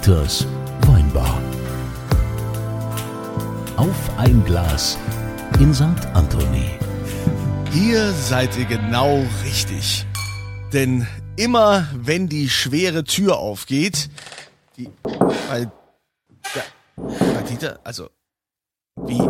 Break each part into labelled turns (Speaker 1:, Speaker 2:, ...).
Speaker 1: Dieters Weinbar. Auf ein Glas in St. Anthony.
Speaker 2: Hier seid ihr genau richtig. Denn immer wenn die schwere Tür aufgeht, die. Weil. Ja, Dieter, also. Wie?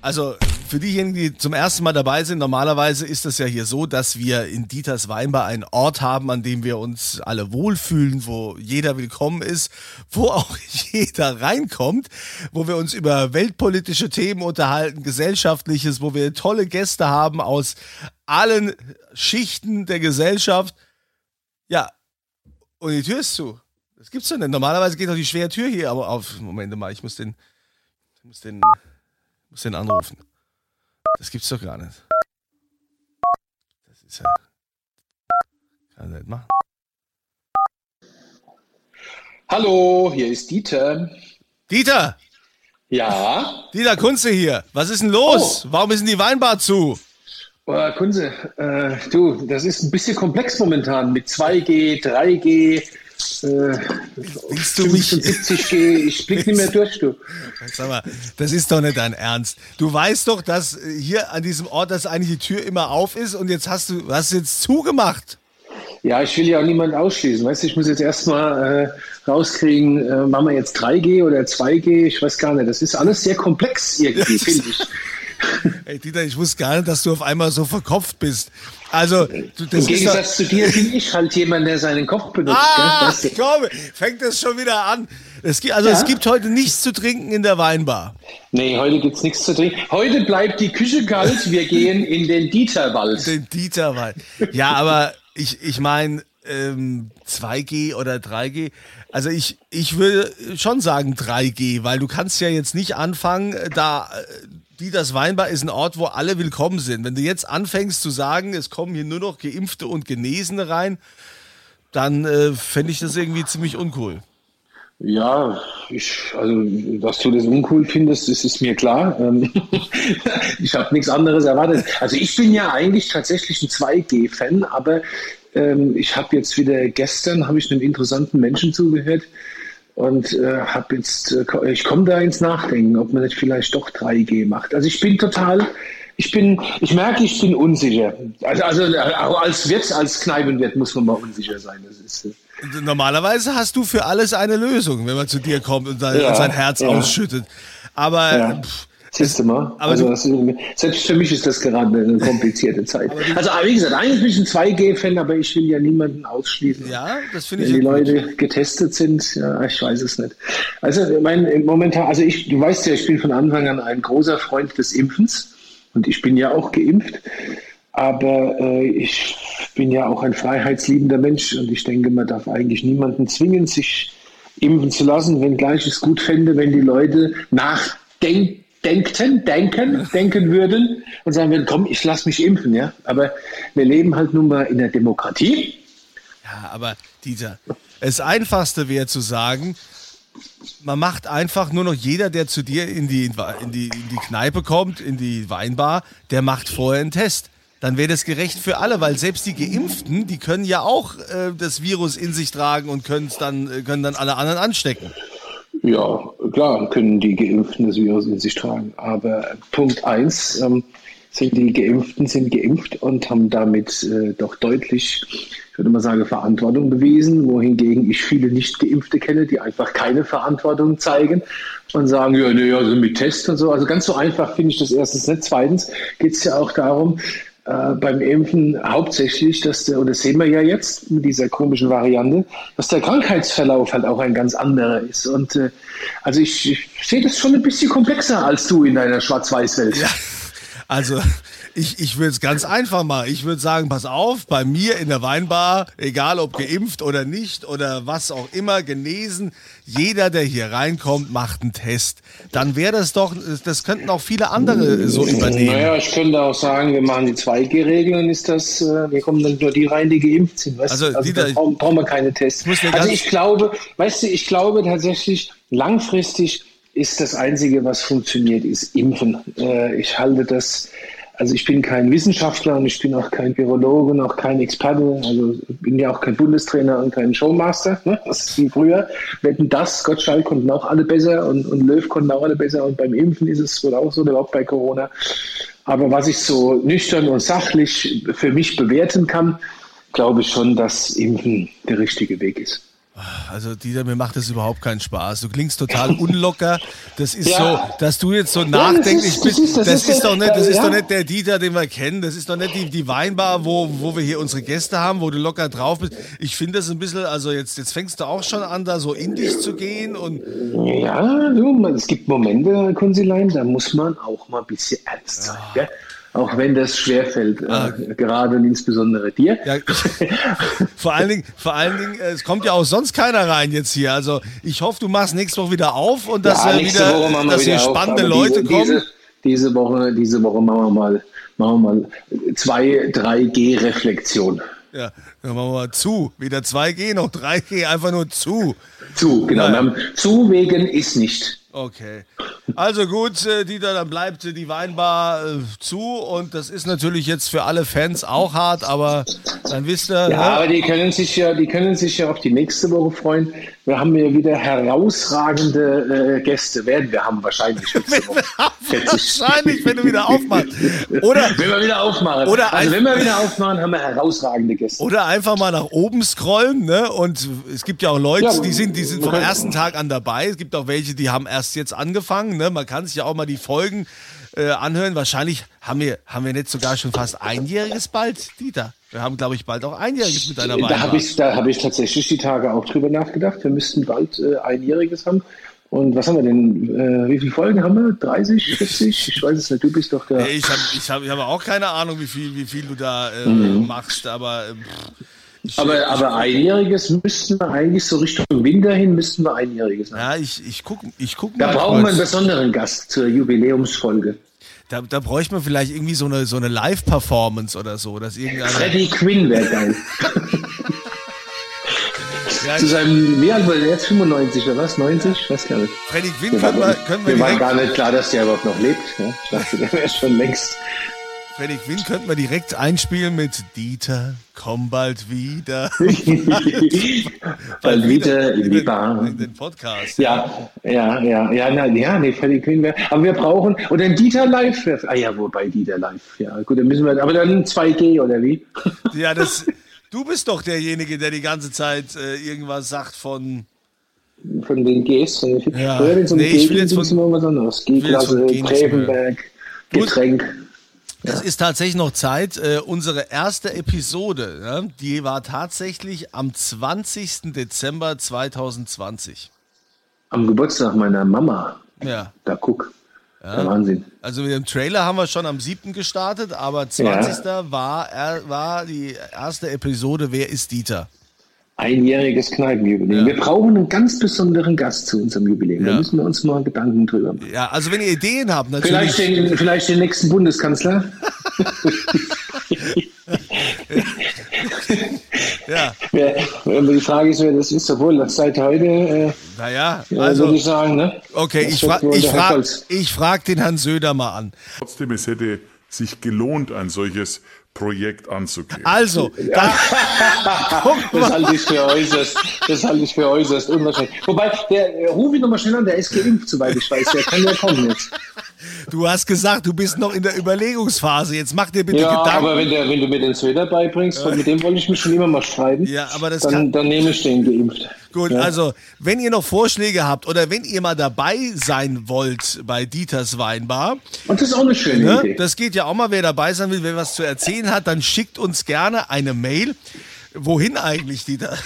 Speaker 2: Also, für diejenigen, die zum ersten Mal dabei sind, normalerweise ist es ja hier so, dass wir in Dieters Weinbar einen Ort haben, an dem wir uns alle wohlfühlen, wo jeder willkommen ist, wo auch jeder reinkommt, wo wir uns über weltpolitische Themen unterhalten, gesellschaftliches, wo wir tolle Gäste haben aus allen Schichten der Gesellschaft. Ja, und die Tür ist zu. Das gibt's doch nicht. Normalerweise geht doch die schwere Tür hier aber auf. Moment mal, ich muss den, ich muss den, ich muss den anrufen. Das gibt's doch gar nicht. Das ist ja. Kann er nicht machen.
Speaker 3: Hallo, hier ist Dieter.
Speaker 2: Dieter!
Speaker 3: Ja?
Speaker 2: Dieter Kunze hier. Was ist denn los?
Speaker 3: Oh.
Speaker 2: Warum ist denn die Weinbar zu?
Speaker 3: Oh, Kunze, äh, du, das ist ein bisschen komplex momentan mit 2G, 3G, äh,
Speaker 2: Willst du mich-
Speaker 3: 75G. Ich blick nicht mehr durch, du.
Speaker 2: Sag mal, das ist doch nicht dein Ernst. Du weißt doch, dass hier an diesem Ort, dass eigentlich die Tür immer auf ist und jetzt hast du, hast du jetzt zugemacht.
Speaker 3: Ja, ich will ja auch niemanden ausschließen. Weißt du, ich muss jetzt erstmal äh, rauskriegen, äh, machen wir jetzt 3G oder 2G? Ich weiß gar nicht. Das ist alles sehr komplex irgendwie, finde ich.
Speaker 2: Ey, Dieter, ich wusste gar nicht, dass du auf einmal so verkopft bist. Also, du,
Speaker 3: Im Gegensatz zu dir bin ich halt jemand, der seinen Kopf benutzt.
Speaker 2: Ah?
Speaker 3: Weißt du?
Speaker 2: komm, fängt das schon wieder an. Es gibt, also
Speaker 3: Ja.
Speaker 2: es gibt heute nichts zu trinken in der Weinbar.
Speaker 3: Nee, heute gibt's nichts zu trinken. Heute bleibt die Küche kalt. Wir gehen in den Dieterwald.
Speaker 2: Den Dieterwein. Ja, aber ich, ich meine, ähm, 2G oder 3G. Also ich, ich würde schon sagen 3G, weil du kannst ja jetzt nicht anfangen, äh, da äh, Dieters Weinbar ist ein Ort, wo alle willkommen sind. Wenn du jetzt anfängst zu sagen, es kommen hier nur noch Geimpfte und Genesene rein, dann äh, fände ich das irgendwie ziemlich uncool.
Speaker 3: Ja, ich, also, dass du das uncool findest, das ist mir klar. Ähm, ich habe nichts anderes erwartet. Also ich bin ja eigentlich tatsächlich ein 2G-Fan, aber ähm, ich habe jetzt wieder gestern habe ich einem interessanten Menschen zugehört und äh, habe jetzt, äh, ich komme da ins Nachdenken, ob man nicht vielleicht doch 3G macht. Also ich bin total, ich bin, ich merke, ich bin unsicher. Also, also als Wirt, als Kneipenwirt muss man mal unsicher sein. Das ist, äh,
Speaker 2: Normalerweise hast du für alles eine Lösung, wenn man zu dir kommt und sein,
Speaker 3: Ja,
Speaker 2: sein Herz
Speaker 3: ja.
Speaker 2: ausschüttet. Aber
Speaker 3: Ja.
Speaker 2: pff,
Speaker 3: Siehst du mal? also das ist, selbst für mich ist das gerade eine komplizierte Zeit. Also wie gesagt, eigentlich bin ich ein 2G-Fan, aber ich will ja niemanden ausschließen.
Speaker 2: ja, das finde
Speaker 3: Wenn
Speaker 2: ich
Speaker 3: die
Speaker 2: ja gut.
Speaker 3: Leute getestet sind, ja, ich weiß es nicht. Also mein momentan, also ich, du weißt ja, ich bin von Anfang an ein großer Freund des Impfens und ich bin ja auch geimpft. Aber äh, ich bin ja auch ein freiheitsliebender Mensch und ich denke, man darf eigentlich niemanden zwingen, sich impfen zu lassen, wenngleich ich es gut fände, wenn die Leute nachdenken, denken, denken würden und sagen würden, komm, ich lass mich impfen, ja. Aber wir leben halt nun mal in der Demokratie.
Speaker 2: Ja, aber Dieter, das Einfachste wäre zu sagen, man macht einfach nur noch jeder, der zu dir in die, in die, in die Kneipe kommt, in die Weinbar, der macht vorher einen Test. Dann wäre das gerecht für alle, weil selbst die Geimpften, die können ja auch äh, das Virus in sich tragen und können's dann, äh, können dann alle anderen anstecken.
Speaker 3: Ja, klar können die Geimpften das Virus in sich tragen. Aber Punkt eins ähm, sind die Geimpften sind geimpft und haben damit äh, doch deutlich, ich würde mal sagen, Verantwortung bewiesen, wohingegen ich viele Nicht-Geimpfte kenne, die einfach keine Verantwortung zeigen und sagen, ja, nee, also mit Test und so. Also ganz so einfach finde ich das erstens nicht. Zweitens geht es ja auch darum, äh, beim Impfen hauptsächlich, dass der, und das sehen wir ja jetzt mit dieser komischen Variante, dass der Krankheitsverlauf halt auch ein ganz anderer ist. Und äh, also ich, ich sehe das schon ein bisschen komplexer als du in deiner Schwarz-Weiß-Welt.
Speaker 2: Ja. Also, ich, ich würde es ganz einfach machen. Ich würde sagen, pass auf, bei mir in der Weinbar, egal ob geimpft oder nicht oder was auch immer, genesen, jeder, der hier reinkommt, macht einen Test. Dann wäre das doch, das könnten auch viele andere so übernehmen.
Speaker 3: Naja, ich könnte auch sagen, wir machen die 2G-Regel und ist das, äh, wir kommen dann nur die rein, die geimpft sind. Weißt?
Speaker 2: Also,
Speaker 3: also
Speaker 2: Dieter,
Speaker 3: da brauchen, brauchen wir keine Tests. Also ich glaube, weißt du, ich glaube tatsächlich, langfristig ist das Einzige, was funktioniert, ist Impfen. Äh, ich halte das also ich bin kein Wissenschaftler und ich bin auch kein Virologe und auch kein Experte. Also bin ja auch kein Bundestrainer und kein Showmaster. Ne? Das ist wie früher. Wetten das, Gottschalk konnten auch alle besser und, und Löw konnten auch alle besser. Und beim Impfen ist es wohl auch so, überhaupt bei Corona. Aber was ich so nüchtern und sachlich für mich bewerten kann, glaube ich schon, dass Impfen der richtige Weg ist.
Speaker 2: Also Dieter, mir macht das überhaupt keinen Spaß. Du klingst total unlocker. Das ist ja. so, dass du jetzt so nachdenklich ja, bist. Das, ist, das, das ist, ist, doch nicht, das ja. ist doch nicht der Dieter, den wir kennen. Das ist doch nicht die, die Weinbar, wo, wo wir hier unsere Gäste haben, wo du locker drauf bist. Ich finde das ein bisschen, also jetzt, jetzt fängst du auch schon an, da so in dich zu gehen und.
Speaker 3: Ja, du, es gibt Momente, Kunzilein, da muss man auch mal ein bisschen ernst sein. Ja. Auch wenn das schwerfällt, äh, ah. äh, gerade und insbesondere dir. Ja,
Speaker 2: vor allen Dingen, vor allen Dingen, äh, es kommt ja auch sonst keiner rein jetzt hier. Also ich hoffe, du machst nächste Woche wieder auf und dass ja, äh, wieder, dass hier spannende auf, Leute
Speaker 3: diese,
Speaker 2: kommen.
Speaker 3: Diese, diese, Woche, diese Woche machen wir mal, machen wir mal zwei, drei G-Reflexion.
Speaker 2: Ja, dann machen wir mal zu. Wieder 2G, noch 3G, einfach nur zu.
Speaker 3: Zu, genau. Naja. Zu wegen ist nicht.
Speaker 2: Okay. Also gut, äh, Dieter, dann bleibt die Weinbar äh, zu und das ist natürlich jetzt für alle Fans auch hart, aber dann wisst ihr. Ja,
Speaker 3: ne? aber die können sich ja, die können sich ja auf die nächste Woche freuen. Wir haben ja wieder herausragende äh, Gäste, werden wir haben wahrscheinlich nächste Woche.
Speaker 2: wahrscheinlich, wenn du wieder aufmachst. Oder
Speaker 3: wenn wir wieder aufmachen. Oder also wenn wir wieder aufmachen, haben wir herausragende Gäste.
Speaker 2: Oder einfach mal nach oben scrollen, ne? Und es gibt ja auch Leute, ja, die sind, die sind vom ersten Tag an dabei. Es gibt auch welche, die haben erst jetzt angefangen. Ne? Man kann sich ja auch mal die Folgen äh, anhören. Wahrscheinlich haben wir, haben wir nicht sogar schon fast einjähriges bald, Dieter. Wir haben, glaube ich, bald auch einjähriges mit einer
Speaker 3: Da habe ich, hab ich tatsächlich die Tage auch drüber nachgedacht. Wir müssten bald äh, einjähriges haben. Und was haben wir denn? Äh, wie viele Folgen haben wir? 30, 40? Ich weiß es nicht. Du bist doch der.
Speaker 2: Ich habe ich hab, ich hab auch keine Ahnung, wie viel, wie viel du da äh, mhm. machst, aber. Äh,
Speaker 3: ich, aber, aber einjähriges müssten wir eigentlich so Richtung Winter hin, müssten wir einjähriges
Speaker 2: haben. Ja, ich, ich gucke ich guck
Speaker 3: Da brauchen wir einen besonderen Gast zur Jubiläumsfolge.
Speaker 2: Da, da bräuchte man vielleicht irgendwie so eine, so eine Live-Performance oder so. Dass
Speaker 3: Freddie Quinn wäre geil. ja, Zu seinem, wie alt war der jetzt? 95 oder was? 90? Ich weiß gar nicht.
Speaker 2: Freddie Quinn können wir, können wir
Speaker 3: Mir war gar nicht klar, dass der überhaupt noch lebt. Ich dachte, der wäre schon längst.
Speaker 2: Freddy Quinn könnten wir direkt einspielen mit Dieter, komm bald wieder.
Speaker 3: bald, wieder in die Bar.
Speaker 2: In den Podcast.
Speaker 3: Ja, ja, ja, ja, nein, ja, nee, Freddy Quinn wäre. Aber wir brauchen, oder ein Dieter live. Ah ja, wobei Dieter live. Ja, gut, dann müssen wir, aber dann 2G oder wie?
Speaker 2: ja, das, du bist doch derjenige, der die ganze Zeit äh, irgendwas sagt von,
Speaker 3: von den Gs.
Speaker 2: Ja. nee, ich will jetzt von,
Speaker 3: was anderes. G-Klasse, Gräbenberg, Getränk.
Speaker 2: Es ist tatsächlich noch Zeit. Äh, unsere erste Episode, ja, die war tatsächlich am 20. Dezember 2020.
Speaker 3: Am Geburtstag meiner Mama.
Speaker 2: Ja.
Speaker 3: Da guck. Ja. Der Wahnsinn.
Speaker 2: Also mit dem Trailer haben wir schon am 7. gestartet, aber 20. Ja. War, war die erste Episode Wer ist Dieter?
Speaker 3: Einjähriges Kneipenjubiläum. Ja. Wir brauchen einen ganz besonderen Gast zu unserem Jubiläum. Ja. Da müssen wir uns mal Gedanken drüber machen.
Speaker 2: Ja, also wenn ihr Ideen habt, natürlich.
Speaker 3: Vielleicht den, vielleicht den nächsten Bundeskanzler. ja. Die Frage ist, wer das ist, obwohl das seit heute. Äh,
Speaker 2: naja, also.
Speaker 3: Würde ich sagen, ne?
Speaker 2: Okay, das ich, fra ich frage frag den Herrn Söder mal an.
Speaker 4: Trotzdem, es hätte sich gelohnt, ein solches Projekt anzugehen.
Speaker 2: Also,
Speaker 3: ja. das halte ich für äußerst, das halte ich für äußerst unwahrscheinlich. Wobei, der, äh, ruf ihn nochmal schnell an, der ist geimpft, soweit ich weiß, der kann ja kommen jetzt.
Speaker 2: Du hast gesagt, du bist noch in der Überlegungsphase. Jetzt mach dir bitte ja, Gedanken.
Speaker 3: aber wenn, der, wenn du mir den Söder beibringst, mit dem wollte ich mich schon immer mal streiten,
Speaker 2: ja, aber das
Speaker 3: dann,
Speaker 2: kann...
Speaker 3: dann nehme ich den geimpft.
Speaker 2: Gut, ja. also wenn ihr noch Vorschläge habt oder wenn ihr mal dabei sein wollt bei Dieters Weinbar.
Speaker 3: Und das ist auch eine schöne ne? Idee.
Speaker 2: Das geht ja auch mal, wer dabei sein will, wer was zu erzählen hat, dann schickt uns gerne eine Mail. Wohin eigentlich, Dieter?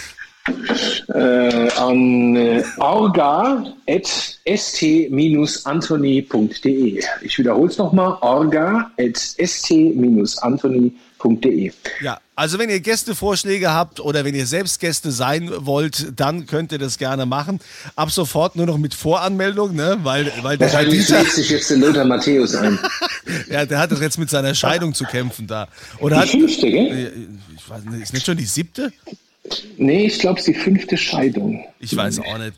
Speaker 3: Äh, an äh, orga.st-anthony.de. Ich wiederhole es nochmal, orga.st-anthony.de www.gäste.de.
Speaker 2: Ja, also wenn ihr Gästevorschläge habt oder wenn ihr selbst Gäste sein wollt, dann könnt ihr das gerne machen. Ab sofort nur noch mit Voranmeldung, ne? Weil, weil
Speaker 3: der Herr Dieter sich jetzt den Lothar Matthäus ein.
Speaker 2: ja, der hat das jetzt mit seiner Scheidung zu kämpfen da. Oder
Speaker 3: die
Speaker 2: hat,
Speaker 3: fünfte, gell?
Speaker 2: Ich weiß nicht, ist nicht schon die siebte?
Speaker 3: Nee, ich glaube, es ist die fünfte Scheidung.
Speaker 2: Ich weiß auch nicht.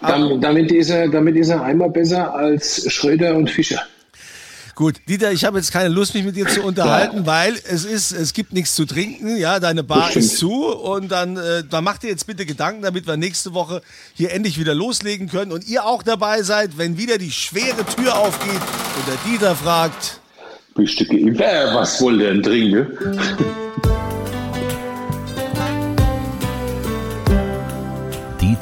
Speaker 3: Damit, damit, ist er, damit ist er einmal besser als Schröder und Fischer.
Speaker 2: Gut, Dieter, ich habe jetzt keine Lust, mich mit dir zu unterhalten, weil es ist, es gibt nichts zu trinken, ja, deine Bar ist zu und dann, äh, dann macht ihr jetzt bitte Gedanken, damit wir nächste Woche hier endlich wieder loslegen können und ihr auch dabei seid, wenn wieder die schwere Tür aufgeht und der Dieter fragt,
Speaker 3: Bist du geimpft? Äh, was wollt ihr denn trinken?